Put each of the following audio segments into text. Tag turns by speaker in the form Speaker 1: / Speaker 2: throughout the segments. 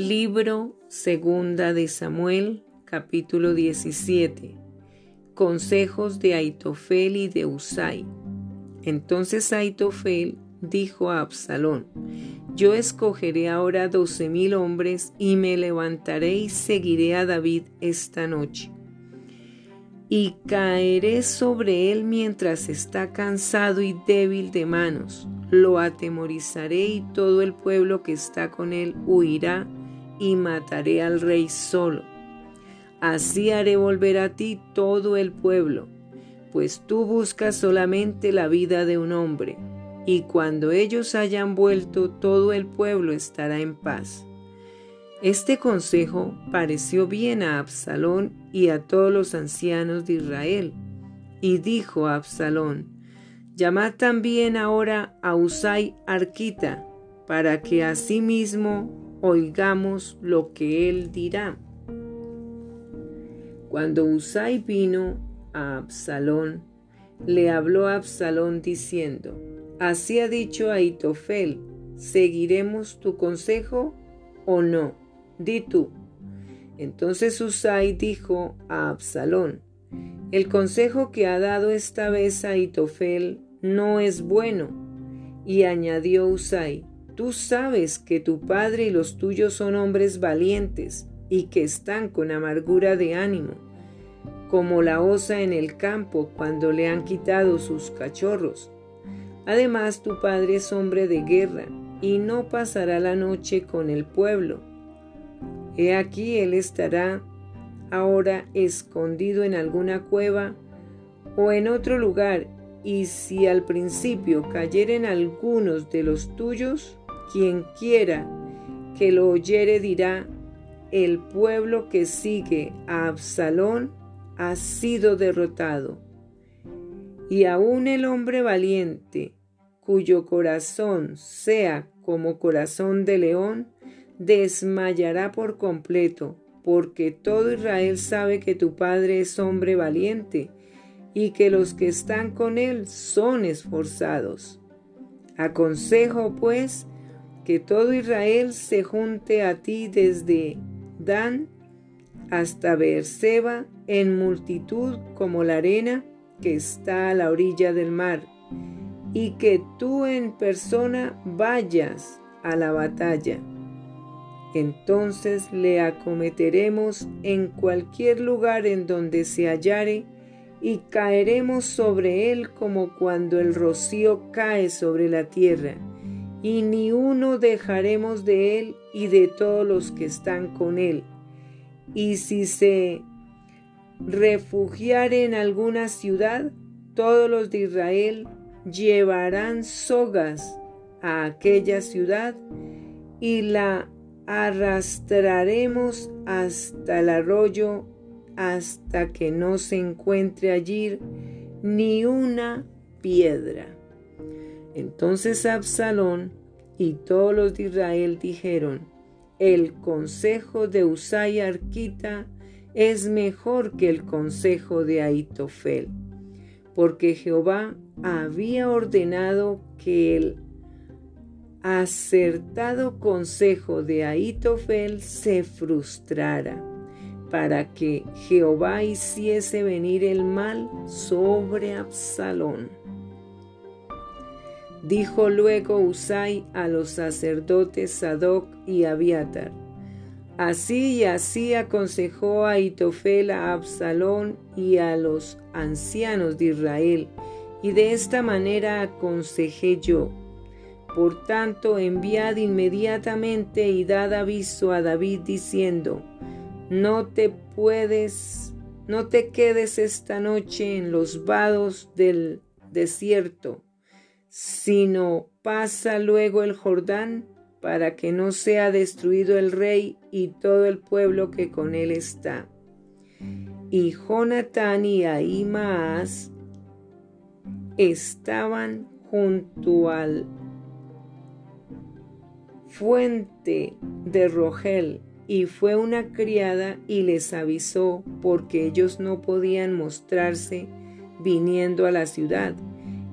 Speaker 1: Libro Segunda de Samuel, capítulo 17. Consejos de Aitofel y de Usai. Entonces Aitofel dijo a Absalón: Yo escogeré ahora doce mil hombres y me levantaré y seguiré a David esta noche. Y caeré sobre él mientras está cansado y débil de manos. Lo atemorizaré y todo el pueblo que está con él huirá y mataré al rey solo. Así haré volver a ti todo el pueblo, pues tú buscas solamente la vida de un hombre, y cuando ellos hayan vuelto todo el pueblo estará en paz. Este consejo pareció bien a Absalón y a todos los ancianos de Israel, y dijo a Absalón, Llamad también ahora a Usai Arquita, para que asimismo oigamos lo que él dirá. Cuando Usai vino a Absalón, le habló a Absalón diciendo, Así ha dicho Aitofel, ¿seguiremos tu consejo o no? Di tú. Entonces Usai dijo a Absalón, El consejo que ha dado esta vez Aitofel no es bueno. Y añadió Usai, Tú sabes que tu padre y los tuyos son hombres valientes y que están con amargura de ánimo, como la osa en el campo cuando le han quitado sus cachorros. Además, tu padre es hombre de guerra y no pasará la noche con el pueblo. He aquí él estará ahora escondido en alguna cueva o en otro lugar, y si al principio cayeren algunos de los tuyos, quien quiera que lo oyere dirá, el pueblo que sigue a Absalón ha sido derrotado. Y aún el hombre valiente, cuyo corazón sea como corazón de león, desmayará por completo, porque todo Israel sabe que tu padre es hombre valiente y que los que están con él son esforzados. Aconsejo, pues, que todo Israel se junte a ti desde Dan hasta Beerseba en multitud como la arena que está a la orilla del mar, y que tú en persona vayas a la batalla. Entonces le acometeremos en cualquier lugar en donde se hallare, y caeremos sobre él como cuando el rocío cae sobre la tierra y ni uno dejaremos de él y de todos los que están con él. Y si se refugiare en alguna ciudad, todos los de Israel llevarán sogas a aquella ciudad y la arrastraremos hasta el arroyo hasta que no se encuentre allí ni una piedra. Entonces Absalón y todos los de Israel dijeron, el consejo de Usai Arquita es mejor que el consejo de Aitofel, porque Jehová había ordenado que el acertado consejo de Aitofel se frustrara, para que Jehová hiciese venir el mal sobre Absalón. Dijo luego Usai a los sacerdotes Sadoc y Abiatar. Así y así aconsejó a Itofel a Absalón y a los ancianos de Israel, y de esta manera aconsejé yo. Por tanto, enviad inmediatamente y dad aviso a David diciendo, no te puedes, no te quedes esta noche en los vados del desierto sino pasa luego el Jordán para que no sea destruido el rey y todo el pueblo que con él está. Y Jonatán y Ahimaas estaban junto al fuente de Rogel, y fue una criada y les avisó porque ellos no podían mostrarse viniendo a la ciudad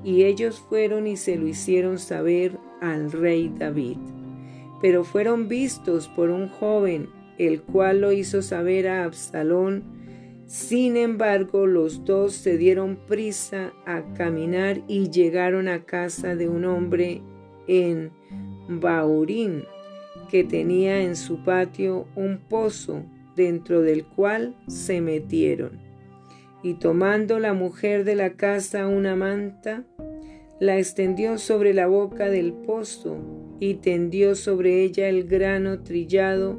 Speaker 1: y ellos fueron y se lo hicieron saber al rey David. pero fueron vistos por un joven, el cual lo hizo saber a Absalón. Sin embargo, los dos se dieron prisa a caminar y llegaron a casa de un hombre en Baurín, que tenía en su patio un pozo, dentro del cual se metieron. Y tomando la mujer de la casa una manta, la extendió sobre la boca del pozo y tendió sobre ella el grano trillado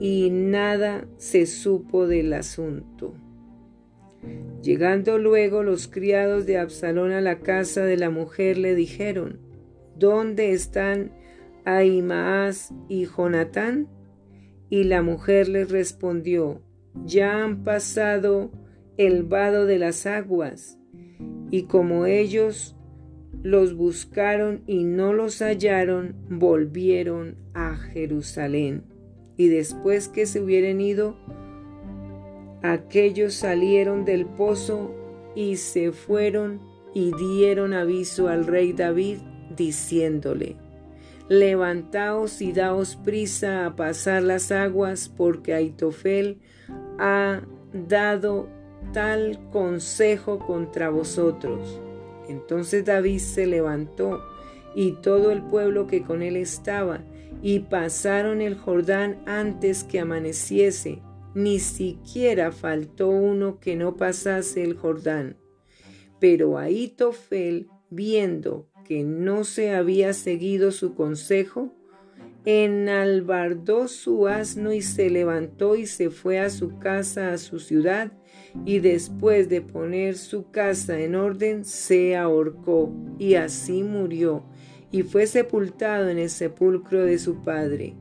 Speaker 1: y nada se supo del asunto. Llegando luego los criados de Absalón a la casa de la mujer le dijeron, ¿Dónde están Ahimaas y Jonatán? Y la mujer les respondió, Ya han pasado el vado de las aguas, y como ellos los buscaron y no los hallaron, volvieron a Jerusalén. Y después que se hubieran ido, aquellos salieron del pozo y se fueron y dieron aviso al rey David, diciéndole, Levantaos y daos prisa a pasar las aguas, porque Aitofel ha dado tal consejo contra vosotros. Entonces David se levantó y todo el pueblo que con él estaba, y pasaron el Jordán antes que amaneciese. Ni siquiera faltó uno que no pasase el Jordán. Pero Aitofel, viendo que no se había seguido su consejo, enalbardó su asno y se levantó y se fue a su casa, a su ciudad, y después de poner su casa en orden, se ahorcó, y así murió, y fue sepultado en el sepulcro de su padre.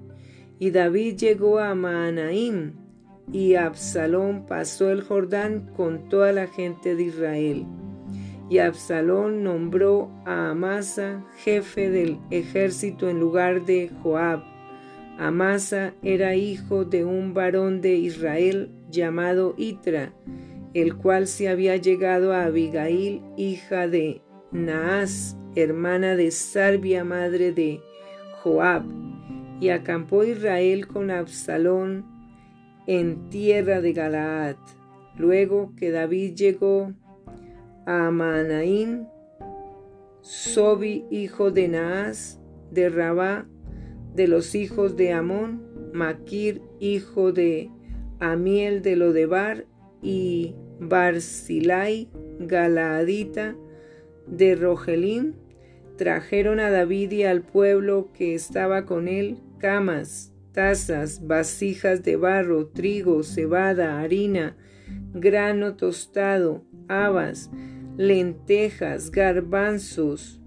Speaker 1: Y David llegó a Maanaim, y Absalón pasó el Jordán con toda la gente de Israel. Y Absalón nombró a Amasa jefe del ejército en lugar de Joab. Amasa era hijo de un varón de Israel llamado Itra, el cual se había llegado a Abigail, hija de Naas, hermana de Sarbia, madre de Joab. Y acampó Israel con Absalón en tierra de Galaad. Luego que David llegó a Manaín, Sobi, hijo de Naas, de Rabá, de los hijos de Amón, Maquir, hijo de Amiel de Lodebar, y Barzilai, Galaadita, de Rogelim, trajeron a David y al pueblo que estaba con él camas, tazas, vasijas de barro, trigo, cebada, harina, grano tostado, habas, lentejas, garbanzos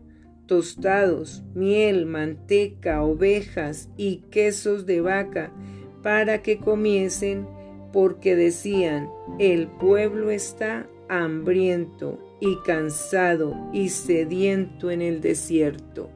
Speaker 1: tostados, miel, manteca, ovejas y quesos de vaca, para que comiesen, porque decían, el pueblo está hambriento y cansado y sediento en el desierto.